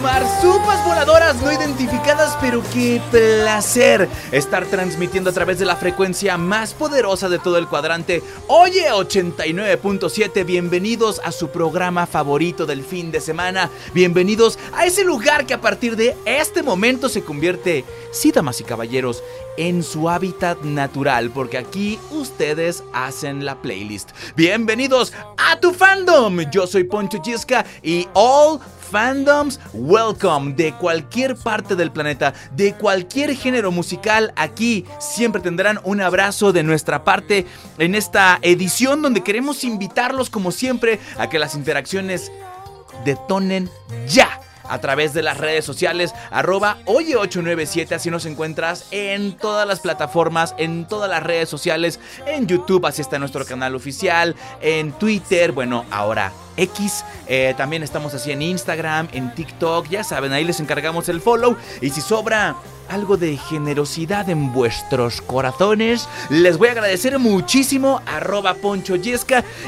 marsupas voladoras no identificadas, pero qué placer estar transmitiendo a través de la frecuencia más poderosa de todo el cuadrante. Oye 89.7, bienvenidos a su programa favorito del fin de semana. Bienvenidos a ese lugar que a partir de este momento se convierte, sí, damas y caballeros, en su hábitat natural, porque aquí ustedes hacen la playlist. Bienvenidos a tu fandom. Yo soy Poncho Chisca y all fandoms, welcome de cualquier parte del planeta, de cualquier género musical, aquí siempre tendrán un abrazo de nuestra parte en esta edición donde queremos invitarlos como siempre a que las interacciones detonen ya a través de las redes sociales, arroba oye897, así nos encuentras en todas las plataformas, en todas las redes sociales, en YouTube, así está nuestro canal oficial, en Twitter, bueno, ahora Eh, también estamos así en Instagram, en TikTok. Ya saben, ahí les encargamos el follow. Y si sobra algo de generosidad en vuestros corazones, les voy a agradecer muchísimo. Arroba Poncho.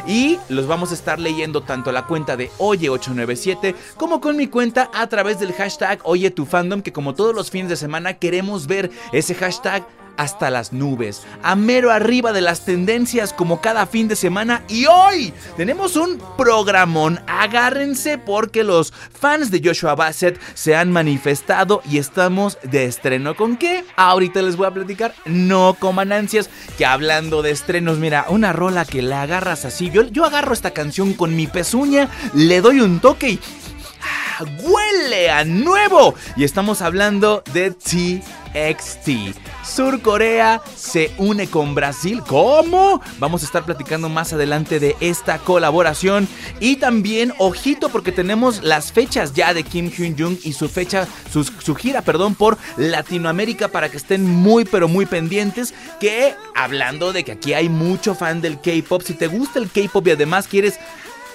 Y los vamos a estar leyendo tanto la cuenta de Oye897 como con mi cuenta a través del hashtag Oye tu fandom. Que como todos los fines de semana queremos ver ese hashtag hasta las nubes, a mero arriba de las tendencias como cada fin de semana. Y hoy tenemos un programón. Agárrense porque los fans de Joshua Bassett se han manifestado y estamos de estreno. ¿Con qué? Ahorita les voy a platicar. No coman ansias. Que hablando de estrenos, mira, una rola que la agarras así. Yo, yo agarro esta canción con mi pezuña, le doy un toque y. ¡Huele a nuevo! Y estamos hablando de TXT. Sur Corea se une con Brasil. ¿Cómo? Vamos a estar platicando más adelante de esta colaboración. Y también, ojito, porque tenemos las fechas ya de Kim Hyun Jung y su fecha, su, su gira, perdón, por Latinoamérica para que estén muy, pero muy pendientes. Que hablando de que aquí hay mucho fan del K-pop, si te gusta el K-pop y además quieres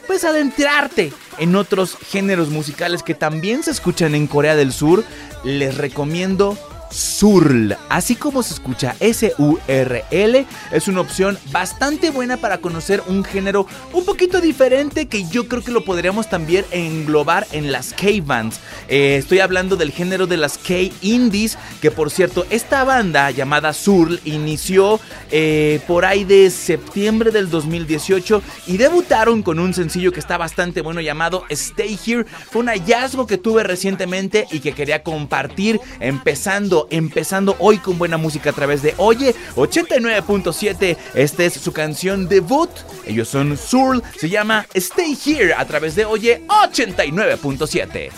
pues adentrarte en otros géneros musicales que también se escuchan en Corea del Sur, les recomiendo Surl, así como se escucha S-U-R-L, es una opción bastante buena para conocer un género un poquito diferente que yo creo que lo podríamos también englobar en las K-Bands. Eh, estoy hablando del género de las K-Indies, que por cierto, esta banda llamada Surl inició eh, por ahí de septiembre del 2018 y debutaron con un sencillo que está bastante bueno llamado Stay Here. Fue un hallazgo que tuve recientemente y que quería compartir empezando empezando, hoy con buena música a través de Oye 89.7. Esta es su canción debut. Ellos son Surl, se llama Stay Here a través de Oye 89.7.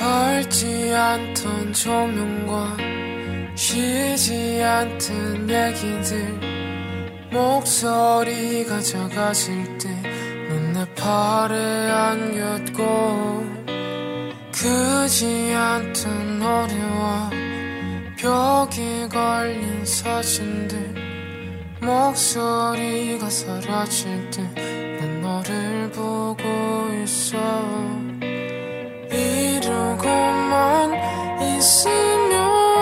벽에 걸린 사진들 목소리가 사라질 때난 너를 보고 있어. 이러고만 있으면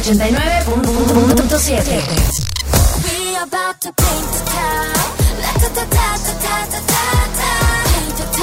89.7. We about to paint the town. Paint the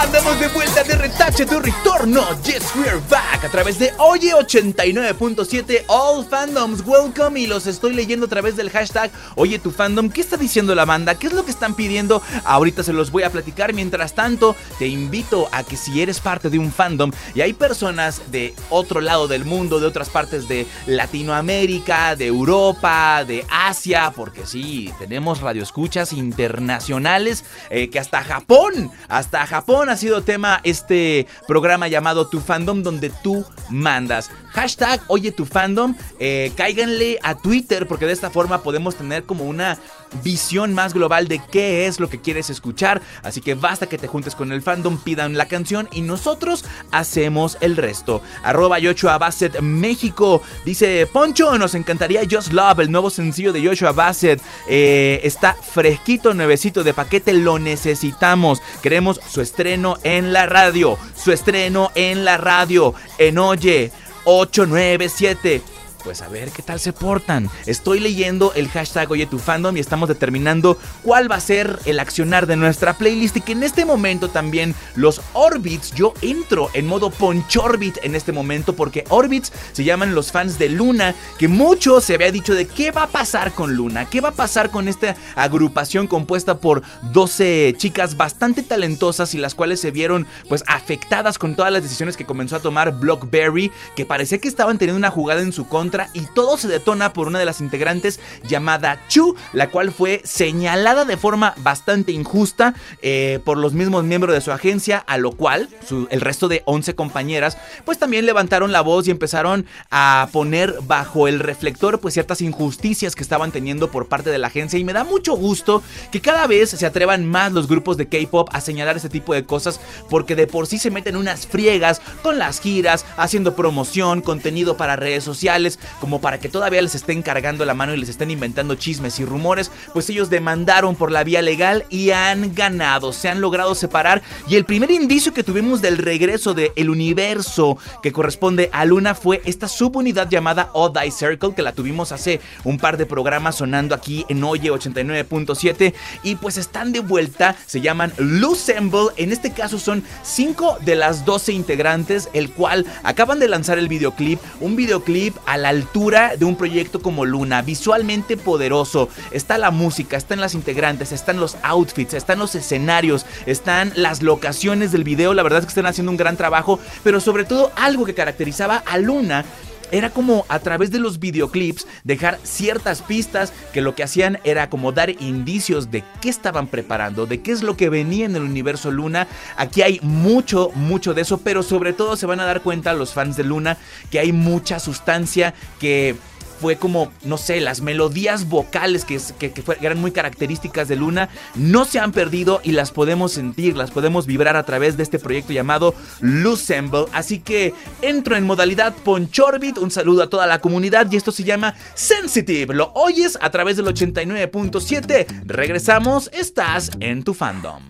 Andamos de vuelta de retache, de retorno. Yes, we're back. A través de Oye 89.7 All Fandoms. Welcome. Y los estoy leyendo a través del hashtag Oye tu fandom. ¿Qué está diciendo la banda? ¿Qué es lo que están pidiendo? Ahorita se los voy a platicar. Mientras tanto, te invito a que si eres parte de un fandom y hay personas de otro lado del mundo, de otras partes de Latinoamérica, de Europa, de Asia, porque sí, tenemos radioescuchas internacionales eh, que hasta Japón, hasta Japón ha sido tema este programa llamado Tu Fandom donde tú mandas. Hashtag Oye Tu Fandom, eh, cáiganle a Twitter porque de esta forma podemos tener como una visión más global de qué es lo que quieres escuchar. Así que basta que te juntes con el fandom, pidan la canción y nosotros hacemos el resto. Arroba Yoshua Bassett México. Dice Poncho, nos encantaría Just Love, el nuevo sencillo de Joshua Bassett. Eh, está fresquito, nuevecito de paquete, lo necesitamos. Queremos su estreno en la radio. Su estreno en la radio. En Oye 897 pues a ver qué tal se portan. Estoy leyendo el hashtag Oye y estamos determinando cuál va a ser el accionar de nuestra playlist y que en este momento también los Orbits, yo entro en modo Ponchorbit en este momento porque Orbits se llaman los fans de Luna, que mucho se había dicho de qué va a pasar con Luna, qué va a pasar con esta agrupación compuesta por 12 chicas bastante talentosas y las cuales se vieron pues afectadas con todas las decisiones que comenzó a tomar Blockberry, que parecía que estaban teniendo una jugada en su contra y todo se detona por una de las integrantes llamada Chu, la cual fue señalada de forma bastante injusta eh, por los mismos miembros de su agencia, a lo cual el resto de 11 compañeras pues también levantaron la voz y empezaron a poner bajo el reflector pues ciertas injusticias que estaban teniendo por parte de la agencia. Y me da mucho gusto que cada vez se atrevan más los grupos de K-pop a señalar este tipo de cosas porque de por sí se meten unas friegas con las giras, haciendo promoción, contenido para redes sociales, como para que todavía les estén cargando la mano y les estén inventando chismes y rumores, pues ellos demandaron por la vía legal y han ganado, se han logrado separar. Y el primer indicio que tuvimos del regreso del el universo que corresponde a Luna fue esta subunidad llamada Odd Circle que la tuvimos hace un par de programas sonando aquí en Oye 89.7 y pues están de vuelta, se llaman Lusemble, en este caso son 5 de las 12 integrantes, el cual acaban de lanzar el videoclip, un videoclip a la altura de un proyecto como Luna, visualmente poderoso. Está la música, están las integrantes, están los outfits, están los escenarios, están las locaciones del video. La verdad es que están haciendo un gran trabajo, pero sobre todo algo que caracterizaba a Luna era como a través de los videoclips dejar ciertas pistas que lo que hacían era como dar indicios de qué estaban preparando, de qué es lo que venía en el universo Luna. Aquí hay mucho, mucho de eso, pero sobre todo se van a dar cuenta los fans de Luna que hay mucha sustancia que fue como, no sé, las melodías vocales que, eran muy características de Luna, no se han perdido y las podemos sentir, las podemos vibrar a través de este proyecto llamado Lusemble. Así que entro en modalidad Ponchorbit, un saludo a toda la comunidad y esto se llama Sensitive. Lo oyes a través del 89.7. Regresamos, estás en tu fandom.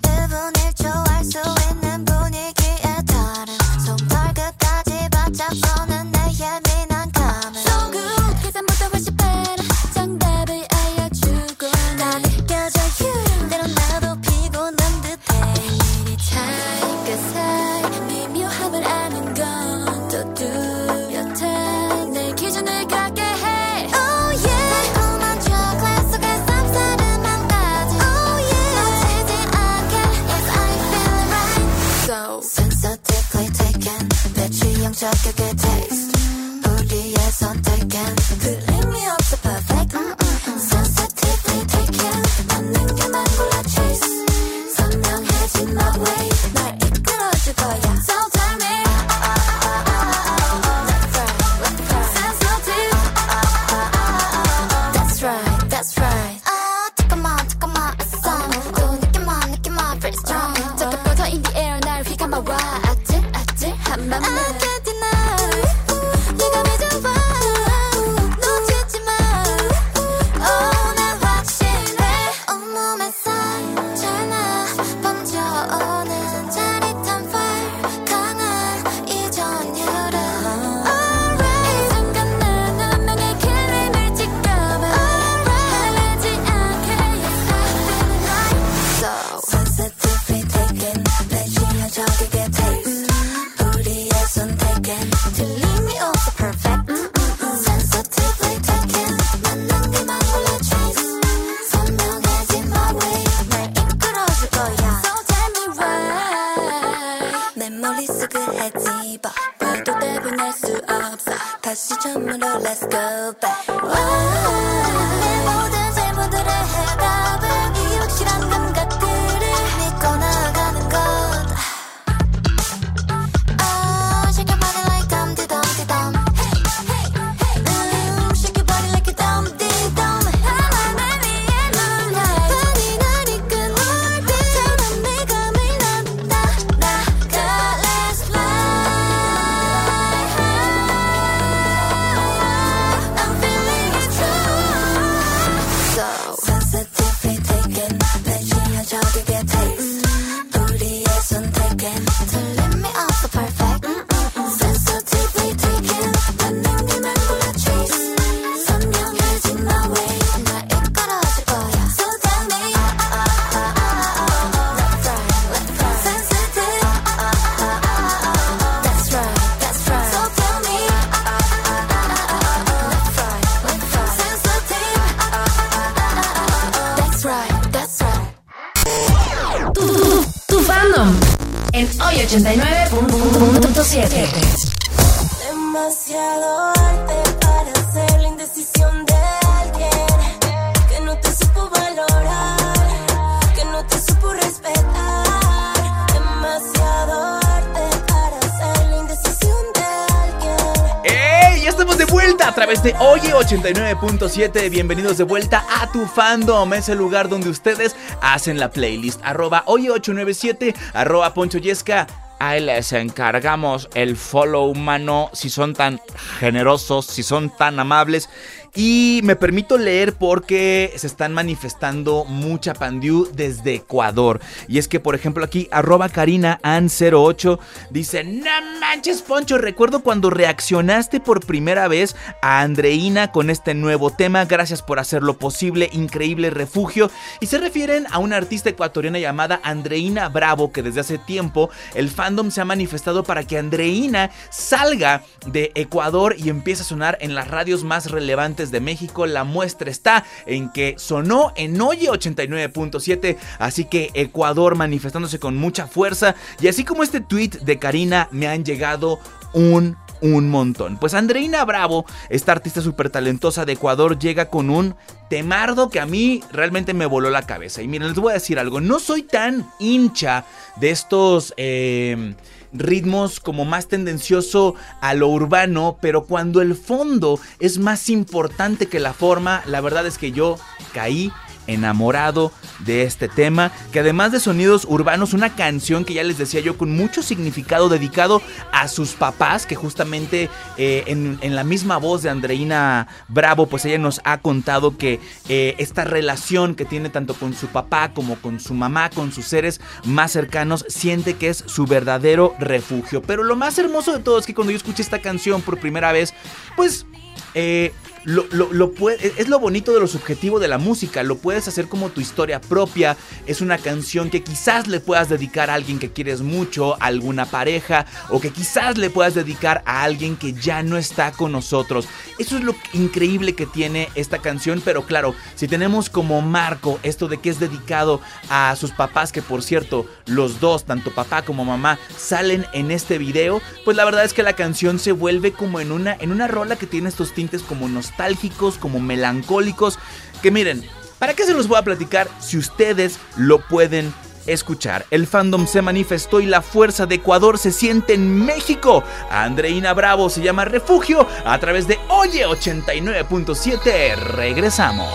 89.7. Bienvenidos de vuelta a tu fandom, ese lugar donde ustedes hacen la playlist. Arroba Oye 897, arroba Poncho Yesca. Ahí les encargamos el follow humano si son tan generosos, si son tan amables. Y me permito leer porque se están manifestando mucha pandiu desde Ecuador. Y es que, por ejemplo, aquí, arroba Karina An08 dice: No manches, Poncho, recuerdo cuando reaccionaste por primera vez a Andreina con este nuevo tema. Gracias por hacerlo posible. Increíble refugio. Y se refieren a una artista ecuatoriana llamada Andreina Bravo, que desde hace tiempo el fandom se ha manifestado para que Andreina salga de Ecuador y empiece a sonar en las radios más relevantes de México. La muestra está en que sonó en Oye 89.7, así que Ecuador manifestándose con mucha fuerza. Y así como este tweet de Karina, me han llegado un un montón. Pues Andreina Bravo, esta artista súper talentosa de Ecuador, llega con un temardo que a mí realmente me voló la cabeza. Y miren, les voy a decir algo, no soy tan hincha de estos... Eh, ritmos como más tendencioso a lo urbano, pero cuando el fondo es más importante que la forma, la verdad es que yo caí enamorado de este tema, que además de sonidos urbanos, una canción que ya les decía yo con mucho significado dedicado a sus papás, que justamente eh, en, la misma voz de Andreina Bravo, pues ella nos ha contado que eh, esta relación que tiene tanto con su papá como con su mamá, con sus seres más cercanos, siente que es su verdadero refugio. Pero lo más hermoso de todo es que cuando yo escuché esta canción por primera vez, pues... Eh, lo, lo, es lo bonito de lo subjetivo de la música, lo puedes hacer como tu historia propia, es una canción que quizás le puedas dedicar a alguien que quieres mucho, a alguna pareja, o que quizás le puedas dedicar a alguien que ya no está con nosotros. Eso es lo increíble que tiene esta canción, pero claro, si tenemos como marco esto de que es dedicado a sus papás, que por cierto, los dos, tanto papá como mamá, salen en este video, pues la verdad es que la canción se vuelve como en una, en una rola que tiene estos tintes como nostálgicos nostálgicos, como melancólicos, que miren, ¿para qué se los voy a platicar si ustedes lo pueden escuchar. El fandom se manifestó y la fuerza de Ecuador se siente en México. Andreina Bravo se llama Refugio a través de Oye 89.7. Regresamos.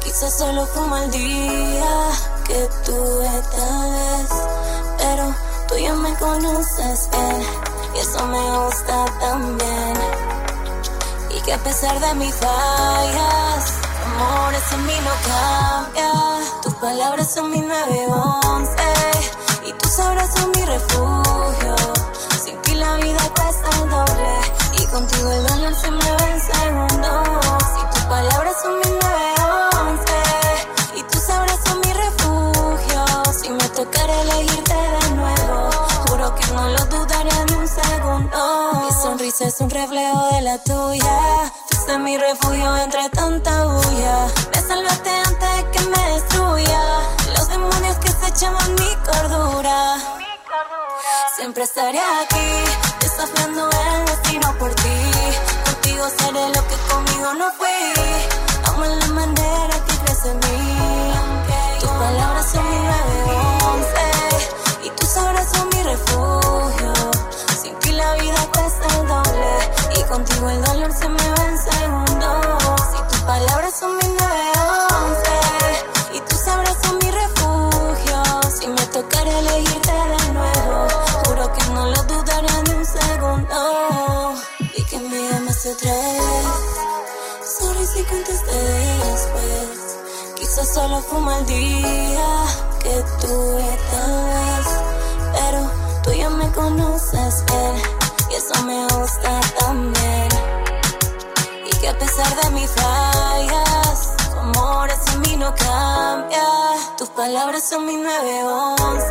Quizás solo fue un mal día que tuve tal vez. Pero Tú ya me conoces bien y eso me gusta también. Y que a pesar de mis fallas, amor en mí no cambia. Tus palabras son mi 911 y tus obras son mi refugio. Sin ti la vida cuesta el doble y contigo el dolor se me va en segundos. Y tus palabras son mi sonrisa es un reflejo de la tuya. Fuiste mi refugio entre tanta bulla. Me salvaste antes de que me destruya. Los demonios que se echaban mi cordura. Siempre estaré aquí, desafiando el destino por ti. Contigo seré lo que conmigo no fui. Amo la manera contigo el dolor se me va en segundos. Y tus palabras son mi 911 y tus sabrás son mi refugio. Si me tocara elegirte de nuevo, juro que no lo dudaría ni un segundo. Y que me llamas otra vez. Sorry si contesté después. Quizás solo fue un mal día que tuve tal vez. Pero tú ya me conoces bien y eso me gusta pesar de mis fallas, tu amor en mí no cambia. Tus palabras son mi 911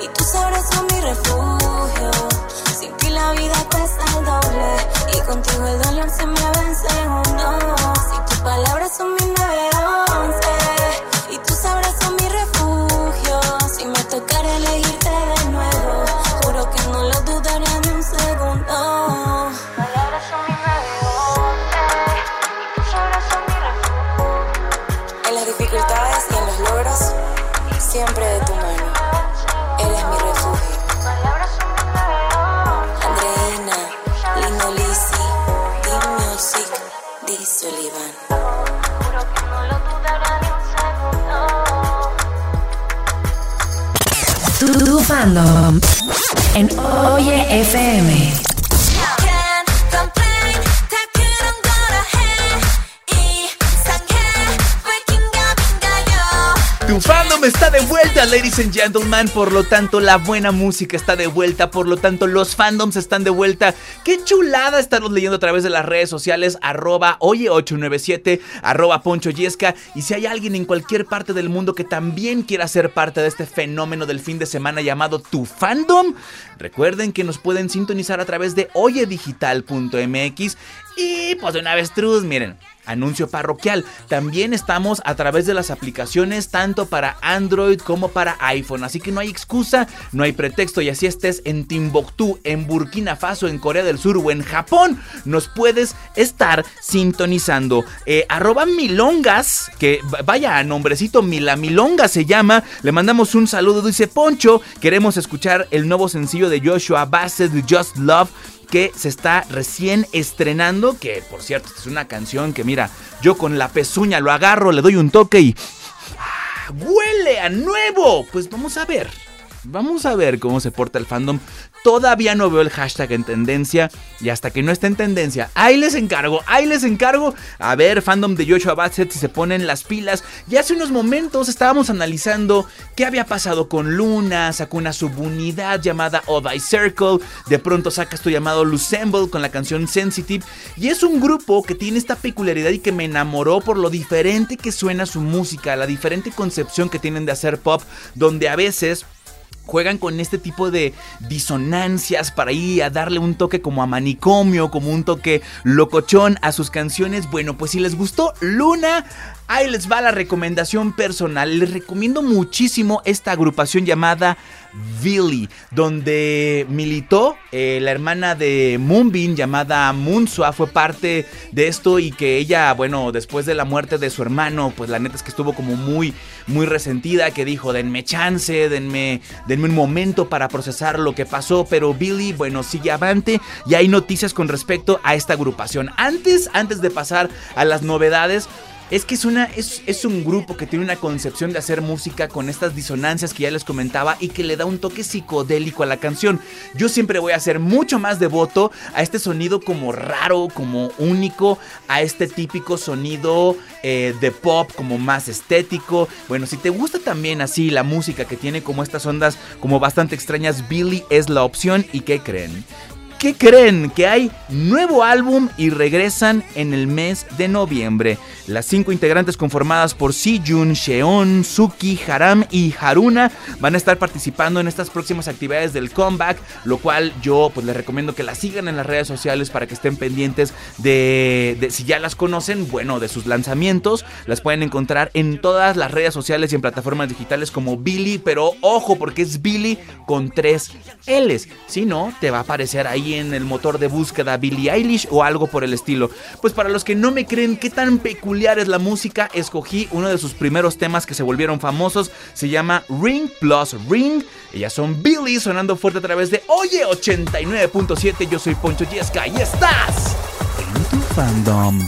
y tus obras son mi refugio. Sin ti la vida cuesta el doble y contigo el dolor se me va en segundos. Y tus palabras son mi 911 y tus sabrás son mi refugio. Si me tocara elegirte Tu, fandom en Oye FM. Está de vuelta, ladies and gentlemen. Por lo tanto, la buena música está de vuelta. Por lo tanto, los fandoms están de vuelta. Qué chulada estarlos leyendo a través de las redes sociales. Arroba oye897, arroba poncho yesca. Y si hay alguien en cualquier parte del mundo que también quiera ser parte de este fenómeno del fin de semana llamado tu fandom, recuerden que nos pueden sintonizar a través de oyedigital.mx. Y pues de una vez, truz, miren. Anuncio parroquial. También estamos a través de las aplicaciones tanto para Android como para iPhone. Así que no hay excusa, no hay pretexto. Y así estés en Timbuktu, en Burkina Faso, en Corea del Sur o en Japón, nos puedes estar sintonizando. Eh, arroba Milongas, que vaya nombrecito Mila Milonga se llama. Le mandamos un saludo. Dice Poncho, queremos escuchar el nuevo sencillo de Joshua Bassett, Just Love que se está recién estrenando, que por cierto es una canción que mira, yo con la pezuña lo agarro, le doy un toque y ¡ah! huele a nuevo. Pues vamos a ver. Vamos a ver cómo se porta el fandom. Todavía no veo el hashtag en tendencia. Y hasta que no esté en tendencia, ahí les encargo, ahí les encargo. A ver, fandom de Joshua Bassett, si se ponen las pilas. Y hace unos momentos estábamos analizando qué había pasado con Luna. Sacó una subunidad llamada Odd Circle. De pronto saca esto llamado Lusemble con la canción Sensitive. Y es un grupo que tiene esta peculiaridad y que me enamoró por lo diferente que suena su música, la diferente concepción que tienen de hacer pop, donde a veces juegan con este tipo de disonancias para ir a darle un toque como a manicomio, como un toque locochón a sus canciones. Bueno, pues si les gustó Luna, ahí les va la recomendación personal. Les recomiendo muchísimo esta agrupación llamada Billy, donde militó eh, la hermana de Moonbin llamada Munsua, fue parte de esto y que ella, bueno, después de la muerte de su hermano, pues la neta es que estuvo como muy, muy resentida, que dijo, denme chance, denme, denme un momento para procesar lo que pasó, pero Billy, bueno, sigue avante y hay noticias con respecto a esta agrupación. Antes, antes de pasar a las novedades, es que es, una, es, es un grupo que tiene una concepción de hacer música con estas disonancias que ya les comentaba y que le da un toque psicodélico a la canción. Yo siempre voy a ser mucho más devoto a este sonido como raro, como único, a este típico sonido eh, de pop como más estético. Bueno, si te gusta también así la música que tiene como estas ondas como bastante extrañas, Billy es la opción. ¿Y qué creen? ¿Qué creen? Que hay nuevo álbum y regresan en el mes de noviembre. Las cinco integrantes conformadas por Sijun, Sheon, Suki, Haram y Haruna van a estar participando en estas próximas actividades del comeback, lo cual yo pues les recomiendo que las sigan en las redes sociales para que estén pendientes de, de si ya las conocen, bueno, de sus lanzamientos. Las pueden encontrar en todas las redes sociales y en plataformas digitales como Billy, pero ojo porque es Billy con tres L's. Si no, te va a aparecer ahí en el motor de búsqueda Billie Eilish o algo por el estilo. Pues para los que no me creen qué tan peculiar es la música, escogí uno de sus primeros temas que se volvieron famosos. Se llama Ring Plus Ring. Ellas son Billy sonando fuerte a través de Oye 89.7. Yo soy Poncho Yesca y estás en tu fandom.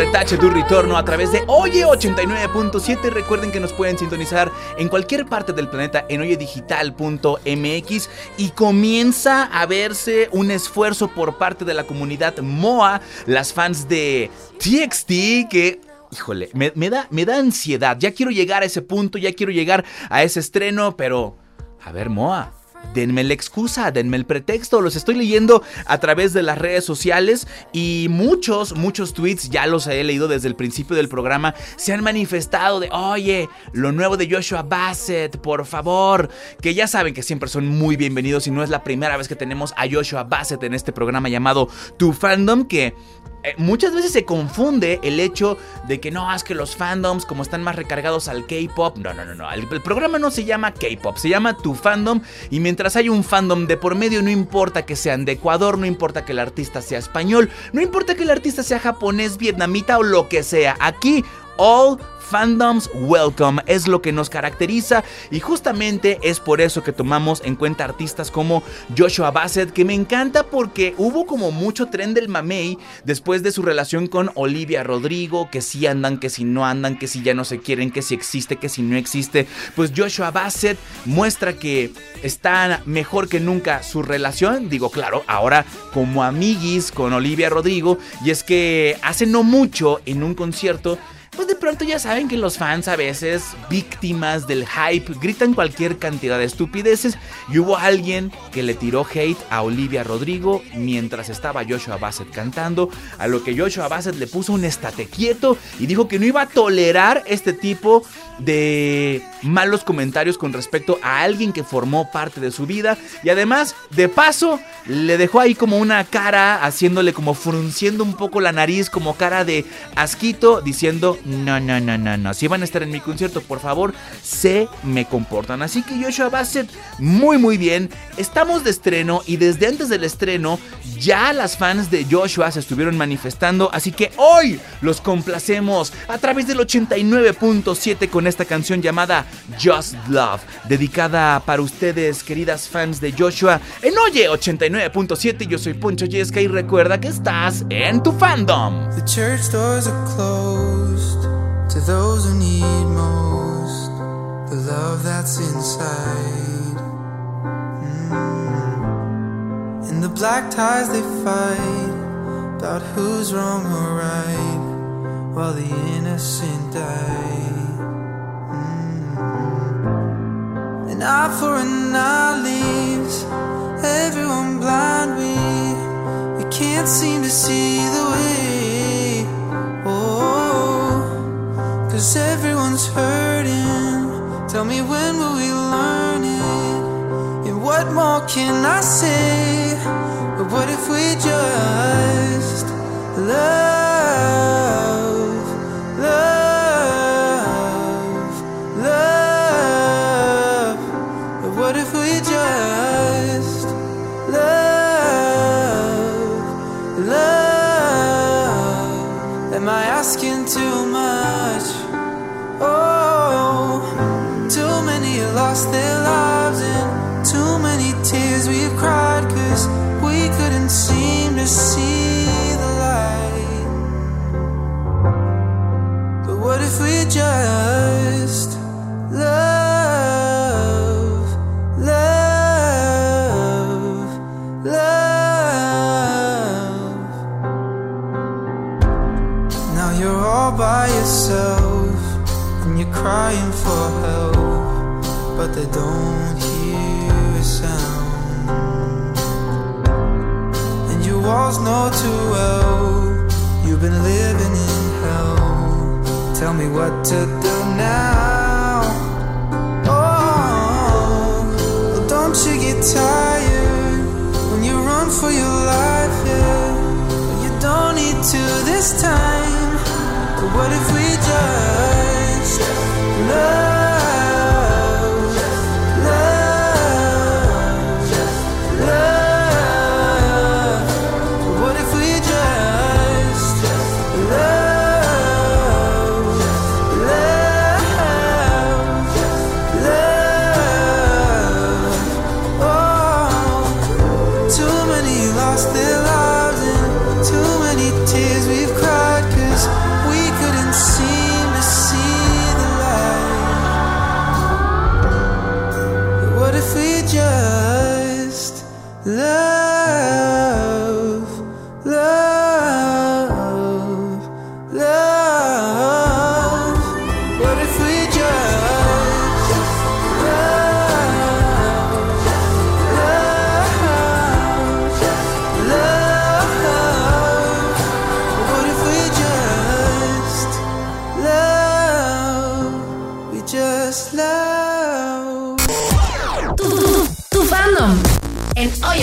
Retache tu Retorno a través de Oye 89.7. Recuerden que nos pueden sintonizar en cualquier parte del planeta en oyedigital.mx y comienza a verse un esfuerzo por parte de la comunidad MOA, las fans de TXT que híjole, me, da, me da ansiedad. Ya quiero llegar a ese punto, ya quiero llegar a ese estreno, pero... A ver, Moa. Denme la excusa, denme el pretexto, los estoy leyendo a través de las redes sociales y muchos, muchos tweets, ya los he leído desde el principio del programa, se han manifestado de, oye, lo nuevo de Joshua Bassett, por favor, que ya saben que siempre son muy bienvenidos y no es la primera vez que tenemos a Joshua Bassett en este programa llamado Tu Fandom, que eh, muchas veces se confunde el hecho de que no, es que los fandoms, como están más recargados al K-pop, no, no, no, no. El, el programa no se llama K-pop, se llama Tu Fandom. Y mientras hay un fandom de por medio, no importa que sean de Ecuador, no importa que el artista sea español, no importa que el artista sea japonés, vietnamita o lo que sea. Aquí, all fandoms welcome es lo que nos caracteriza y justamente es por eso que tomamos en cuenta artistas como Joshua Bassett que me encanta porque hubo como mucho tren del mamey después de su relación con Olivia Rodrigo que si andan, que si no andan, que si ya no se quieren, que si existe, que si no existe. Pues Joshua Bassett muestra que está mejor que nunca su relación digo claro ahora como amiguis con Olivia Rodrigo y es que hace no mucho en un concierto pues de pronto ya saben que los fans a veces, víctimas del hype, gritan cualquier cantidad de estupideces. Y hubo alguien que le tiró hate a Olivia Rodrigo mientras estaba Joshua Bassett cantando, a lo que Joshua Bassett le puso un estate quieto y dijo que no iba a tolerar este tipo de malos comentarios con respecto a alguien que formó parte de su vida. Y además de paso le dejó ahí como una cara haciéndole como frunciendo un poco la nariz como cara de asquito diciendo no no no no no. Si van a estar en mi concierto por favor se me comportan. Así que Joshua Bassett muy muy bien. Estamos de estreno y desde antes del estreno ya las fans de Joshua se estuvieron manifestando. Así que hoy los complacemos a través del 89.7 con esta canción llamada Just Love, dedicada para ustedes, queridas fans de Joshua, en Oye 89.7. Yo soy Poncho Yesca y recuerda que estás en tu fandom. The church doors are closed to those who need most the love that's inside. Mm. And the black ties they fight about who's wrong or right while the innocent die. Mm. An eye for an eye leaves everyone blind. We we can't seem to see the way. Cause everyone's hurting. Tell me when will we learn it? And what more can I say? But what if we just love, lost their lives and too many tears. We've cried cause we couldn't seem to see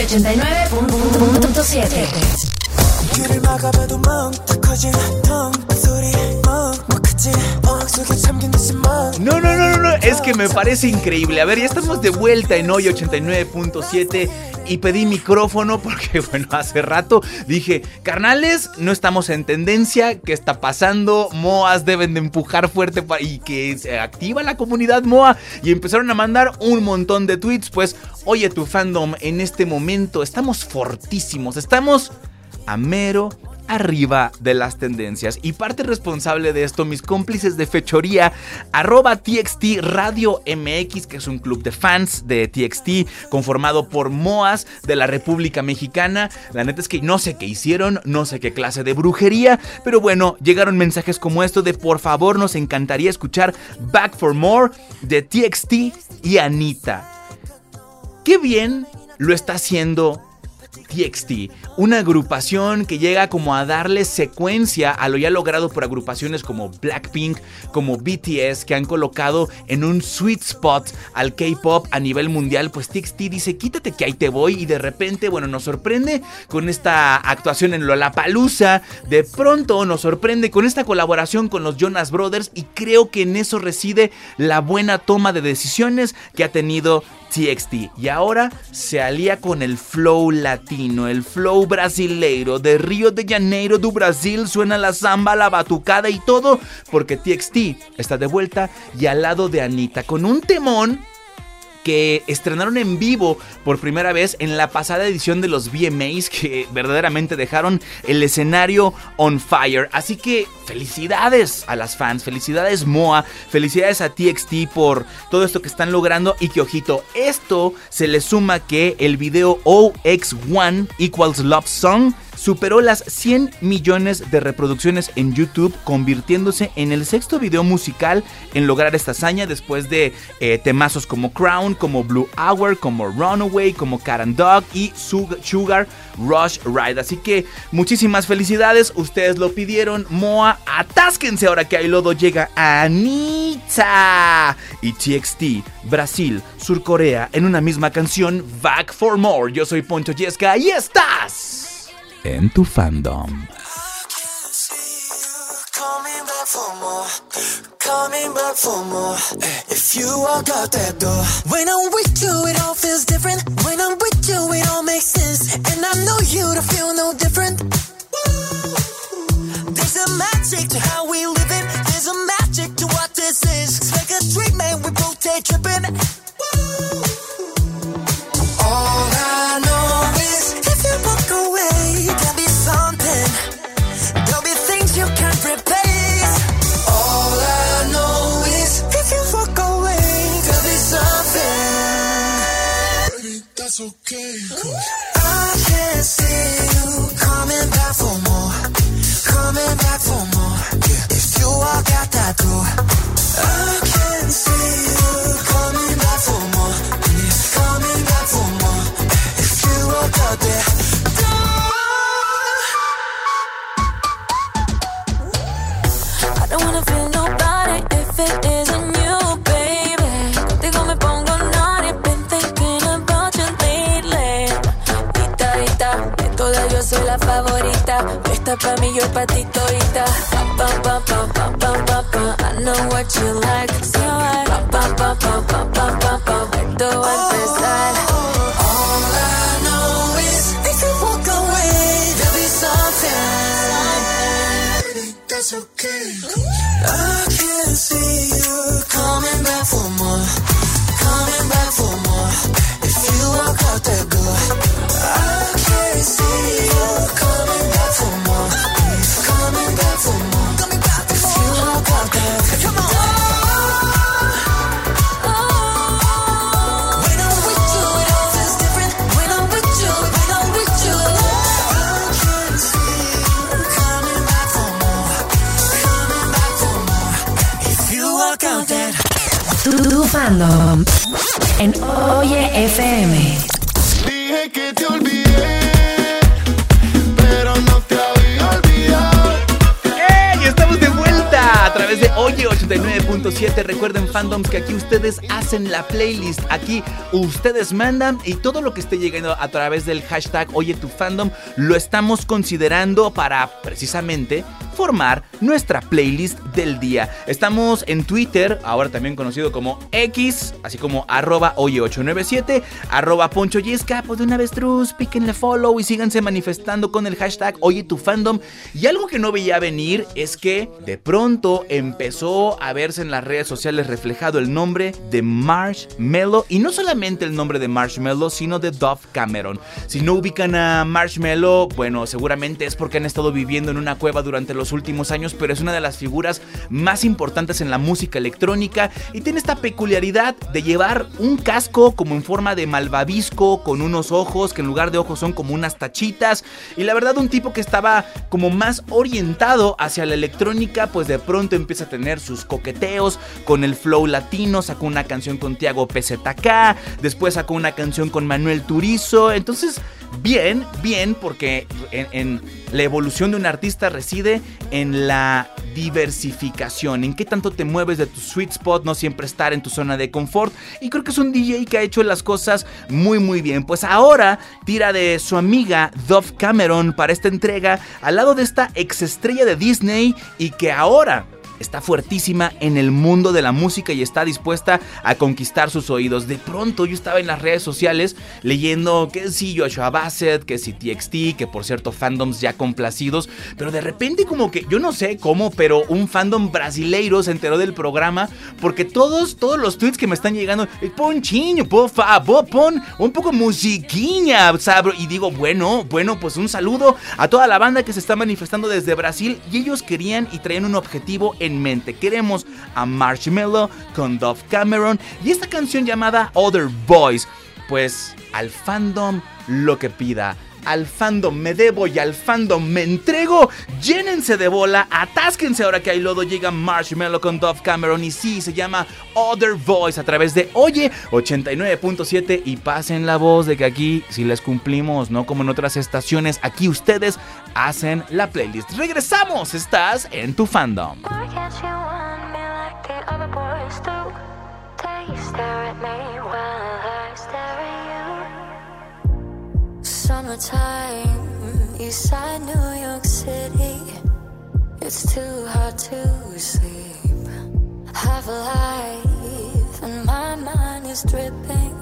준다 이 말, 몸부터 몸부터 쑤야 돼. 귀를 막아봐도 멍 터진 텅 No, no, no, no, no, es que me parece increíble. A ver, ya estamos de vuelta en hoy 89.7 y pedí micrófono porque, bueno, hace rato dije, carnales, no estamos en tendencia, ¿qué está pasando? Moas deben de empujar fuerte y que se activa la comunidad Moa. Y empezaron a mandar un montón de tweets, pues, oye, tu fandom, en este momento estamos fortísimos, estamos a mero arriba de las tendencias. Y parte responsable de esto, mis cómplices de fechoría, arroba TXT Radio MX, que es un club de fans de TXT, conformado por Moas de la República Mexicana. La neta es que no sé qué hicieron, no sé qué clase de brujería, pero bueno, llegaron mensajes como esto de por favor, nos encantaría escuchar Back for More de TXT y Anita. Qué bien lo está haciendo TXT, una agrupación que llega como a darle secuencia a lo ya logrado por agrupaciones como Blackpink, como BTS, que han colocado en un sweet spot al K-pop a nivel mundial. Pues TXT dice: Quítate que ahí te voy, y de repente, bueno, nos sorprende con esta actuación en Lollapalooza. De pronto nos sorprende con esta colaboración con los Jonas Brothers, y creo que en eso reside la buena toma de decisiones que ha tenido TXT y ahora se alía con el flow latino, el flow brasileiro. De Río de Janeiro do Brasil, suena la samba, la batucada y todo, porque TXT está de vuelta y al lado de Anita con un temón que estrenaron en vivo por primera vez en la pasada edición de los VMAs que verdaderamente dejaron el escenario on fire. Así que felicidades a las fans, felicidades Moa, felicidades a TXT por todo esto que están logrando y que ojito, esto se le suma que el video OX1 equals Love Song superó las 100 millones de reproducciones en YouTube, convirtiéndose en el sexto video musical en lograr esta hazaña después de eh, temazos como Crown, como Blue Hour, como Runaway, como and Dog y Sug- Sugar Rush Ride. Así que muchísimas felicidades, ustedes lo pidieron, Moa, atásquense ahora que hay lodo llega Anita y TXT, Brasil, Sur Corea en una misma canción, Back for More. Yo soy Poncho Yesca y estás en tu fandom. Coming back for more. Eh, If you walk out that door, when I'm with you, it all feels different. When I'm with you, it all makes sense. And I know you to feel no different. There's a magic to how we live it. There's a magic to what this is. It's like a dream, man. We both take tripping. Pa' mí, yo pa' ti. Pa, pa, pa, pa, pa, pa, pa. I know what you like, so I. Pa, pa, pa, pa, pa, pa, pa, pa. Empezar. That's okay. Fandom en Oye FM. Dije que te olvidé, pero no te había olvidado. ¡Ey! Estamos de vuelta a través de Oye 89.7. Recuerden, fandoms, que aquí ustedes hacen la playlist. Aquí ustedes mandan y todo lo que esté llegando a través del hashtag Oye tu fandom lo estamos considerando para precisamente formar nuestra playlist del día. Estamos en Twitter, ahora también conocido como X, así como arroba oye897, arroba poncho yesca, pues de una vez trus, píquenle follow y síganse manifestando con el hashtag Oye tu fandom. Y algo que no veía venir es que de pronto empezó a verse en las redes sociales reflejado el nombre de Marshmello y no solamente el nombre de Marshmello, sino de Dove Cameron. Si no ubican a Marshmello, bueno, seguramente es porque han estado viviendo en una cueva durante los últimos años, pero es una de las figuras más importantes en la música electrónica y tiene esta peculiaridad de llevar un casco como en forma de malvavisco con unos ojos que en lugar de ojos son como unas tachitas. Y la verdad un tipo que estaba como más orientado hacia la electrónica pues de pronto empieza a tener sus coqueteos con el flow latino, sacó una canción con Tiago PZK, después sacó una canción con Manuel Turizo, entonces bien, bien, porque en, la evolución de un artista reside en la diversificación, en qué tanto te mueves de tu sweet spot, no siempre estar en tu zona de confort. Y creo que es un DJ que ha hecho las cosas muy, muy bien. Pues ahora tira de su amiga Dove Cameron para esta entrega al lado de esta ex estrella de Disney y que ahora está fuertísima en el mundo de la música y está dispuesta a conquistar sus oídos. De pronto yo estaba en las redes sociales leyendo que si Joshua Bassett, que si TXT, que por cierto fandoms ya complacidos, pero de repente como que yo no sé cómo, pero un fandom brasileiro se enteró del programa porque todos todos los tweets que me están llegando, "Eh, pon chiño, por favor, pon un poco musiquiña, sabro y digo, bueno, bueno, pues un saludo a toda la banda que se está manifestando desde Brasil y ellos querían y traían un objetivo en mente. Queremos a Marshmello con Dove Cameron y esta canción llamada Other Boys. Pues al fandom lo que pida. Al fandom me debo y al fandom me entrego. Llénense de bola, atásquense ahora que hay lodo. Llega Marshmello con Dove Cameron y sí, se llama Other Voice a través de Oye 89.7 y pasen la voz de que aquí si les cumplimos, no como en otras estaciones, aquí ustedes hacen la playlist. Regresamos, estás en tu fandom. Summertime, east side New York City. It's too hard to sleep. Have a life, and my mind is dripping.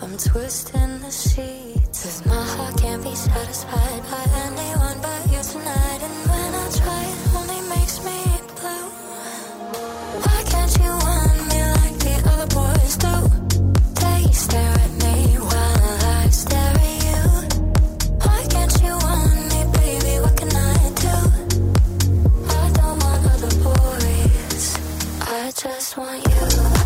I'm twisting the sheets. sheets. 'Cause my heart can't be satisfied by anyone but you tonight. And when I try, it only makes me blue. Why can't you want me like the other boys do? They stare at me just want you.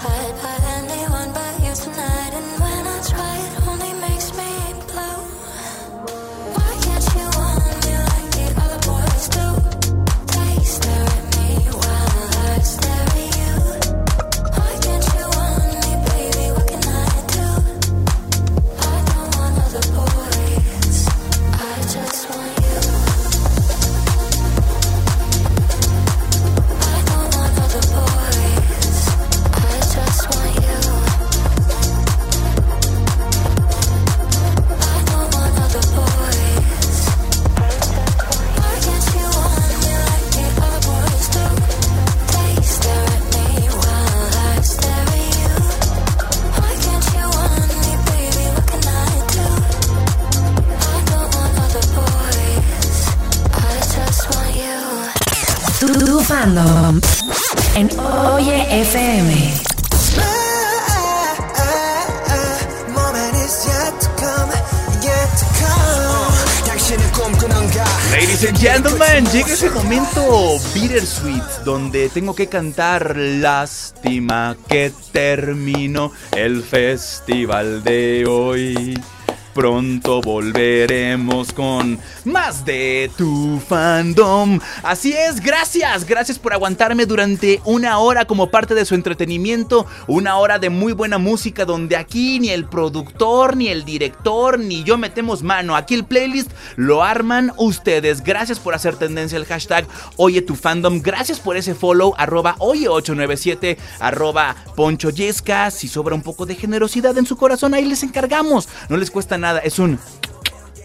hide, hide. Donde tengo que cantar Lástima que terminó el festival de hoy. Pronto volveremos con más de tu fandom. Así es, gracias, gracias por aguantarme durante una hora como parte de su entretenimiento, una hora de muy buena música donde aquí ni el productor, ni el director, ni yo metemos mano. Aquí el playlist lo arman ustedes. Gracias por hacer tendencia el hashtag Oye tu fandom. Gracias por ese follow arroba oye897 arroba Poncho Yesca. Si sobra un poco de generosidad en su corazón, ahí les encargamos. No les cuesta nada, es un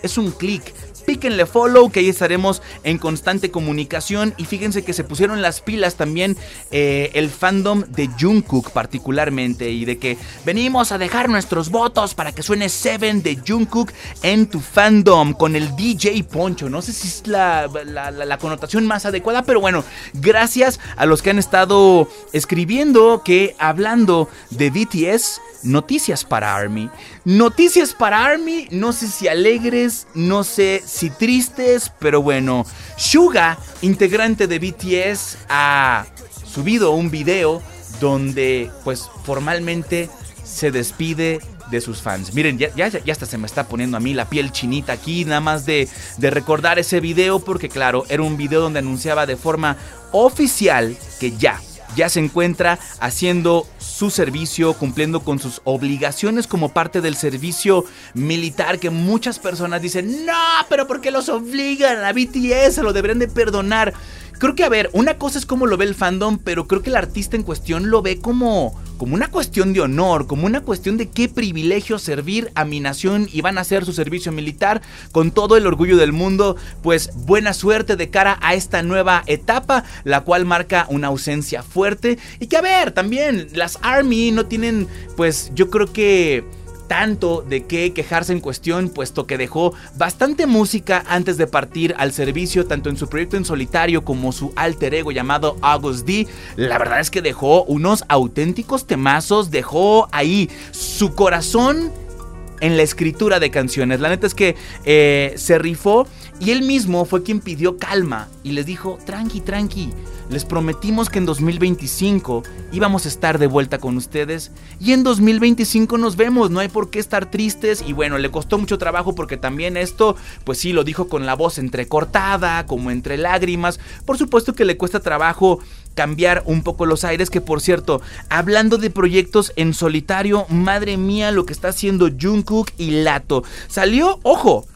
es un clic. Píquenle follow, que ahí estaremos en constante comunicación. Y fíjense que se pusieron las pilas también eh, el fandom de Jungkook, particularmente. Y de que venimos a dejar nuestros votos para que suene Seven de Jungkook en tu fandom con el DJ Poncho. No sé si es la, la- la- la connotación más adecuada, pero bueno, gracias a los que han estado escribiendo que hablando de BTS. Noticias para Army. Noticias para Army, no sé si alegres, no sé si tristes, pero bueno. Suga, integrante de BTS, ha subido un video donde pues formalmente se despide de sus fans. Miren, ya, ya, ya hasta se me está poniendo a mí la piel chinita aquí, nada más de, de recordar ese video, porque claro, era un video donde anunciaba de forma oficial que ya, ya se encuentra haciendo su servicio, cumpliendo con sus obligaciones como parte del servicio militar que muchas personas dicen, no, pero ¿por qué los obligan a BTS? Se lo deberían de perdonar. Creo que, a ver, una cosa es cómo lo ve el fandom, pero creo que el artista en cuestión lo ve como, como una cuestión de honor, como una cuestión de qué privilegio servir a mi nación y van a hacer su servicio militar con todo el orgullo del mundo. Pues buena suerte de cara a esta nueva etapa, la cual marca una ausencia fuerte. Y que, a ver, también las Army no tienen, pues yo creo que tanto de qué quejarse en cuestión, puesto que dejó bastante música antes de partir al servicio, tanto en su proyecto en solitario como su alter ego llamado August D. La verdad es que dejó unos auténticos temazos, dejó ahí su corazón en la escritura de canciones. La neta es que eh, se rifó y él mismo fue quien pidió calma y les dijo, tranqui, tranqui, les prometimos que en 2025 íbamos a estar de vuelta con ustedes y en 2025 nos vemos, no hay por qué estar tristes y bueno, le costó mucho trabajo porque también esto, pues sí, lo dijo con la voz entrecortada, como entre lágrimas, por supuesto que le cuesta trabajo cambiar un poco los aires, que por cierto, hablando de proyectos en solitario, madre mía lo que está haciendo Jungkook y Lato. Salió, ojo,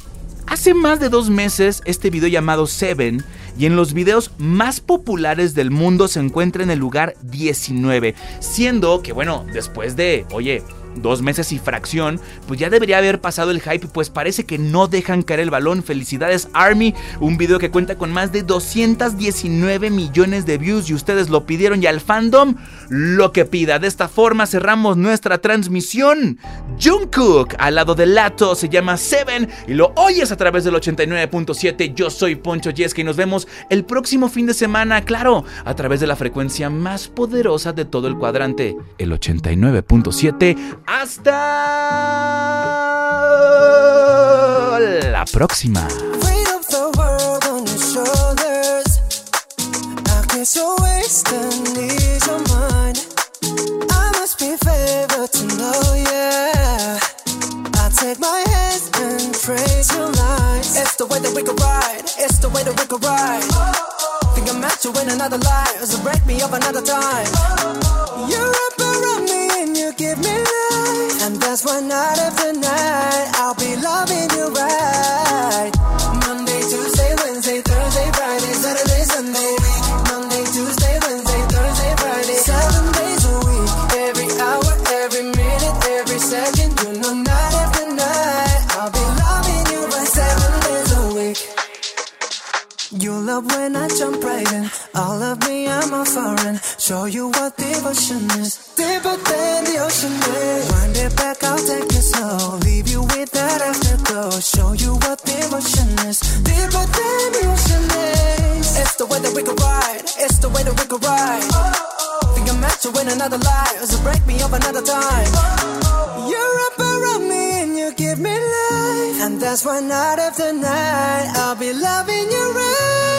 Hace más de dos meses este video llamado Seven y en los videos más populares del mundo se encuentra en el lugar 19, siendo que bueno, después de, oye, dos meses y fracción, pues ya debería haber pasado el hype, pues parece que no dejan caer el balón. Felicidades Army, un video que cuenta con más de 219 millones de views y ustedes lo pidieron y al fandom lo que pida. De esta forma cerramos nuestra transmisión. Jungkook al lado del Lato se llama Seven y lo oyes a través del 89.7. Yo soy Poncho Yesca y nos vemos el próximo fin de semana, claro, a través de la frecuencia más poderosa de todo el cuadrante, el 89.7. Hasta la próxima. the way that we could ride. It's the way that we could ride. Oh, oh. Think I met you in another life, so break me up another time. Oh, you wrap around me and you give me that's why night after night I'll be loving you right. Show you what devotion is. Deeper than the ocean is. Wind it back, I'll take it slow. Leave you with that afterglow. Show you what devotion is. Deeper than the ocean is. It's the way that we could ride. It's the way that we could ride. Oh, oh. Think I'm meant to win another life. So break me up another time. Oh, oh, You're up around me and you give me life. And that's why night after night I'll be loving you right.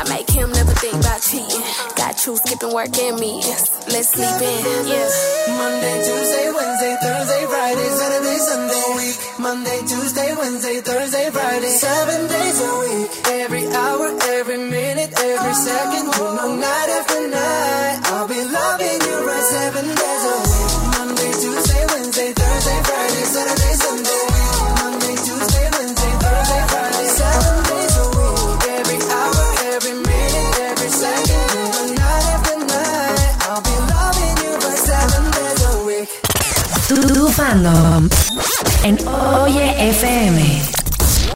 I make him never think about cheating. Got you skipping work and meetings. Let's sleep in, yeah. Monday, Tuesday, Wednesday, Thursday, Friday, Saturday, Sunday, week. Monday, Tuesday, Wednesday, Thursday, Friday, seven days a week. Every hour, every minute, every second, you know, night after night. I'll be loving you right seven days a week. Monday, Tuesday, Wednesday, Thursday, Friday, Saturday, Tu, tu fandom en Oye FM.